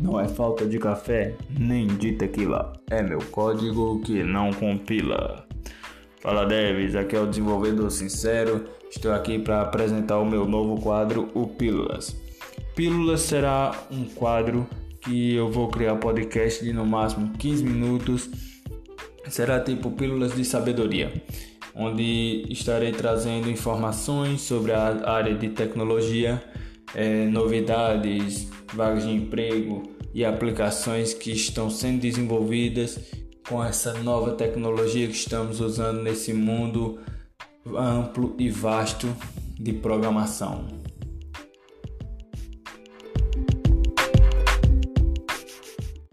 Não é falta de café nem de tequila, é meu código que não compila. Fala Deves, aqui é o desenvolvedor sincero. Estou aqui para apresentar o meu novo quadro, o Pílulas. Pílulas será um quadro que eu vou criar podcast de no máximo 15 minutos. Será tipo Pílulas de Sabedoria, onde estarei trazendo informações sobre a área de tecnologia, eh, novidades, vagas de emprego e aplicações que estão sendo desenvolvidas com essa nova tecnologia que estamos usando nesse mundo amplo e vasto de programação.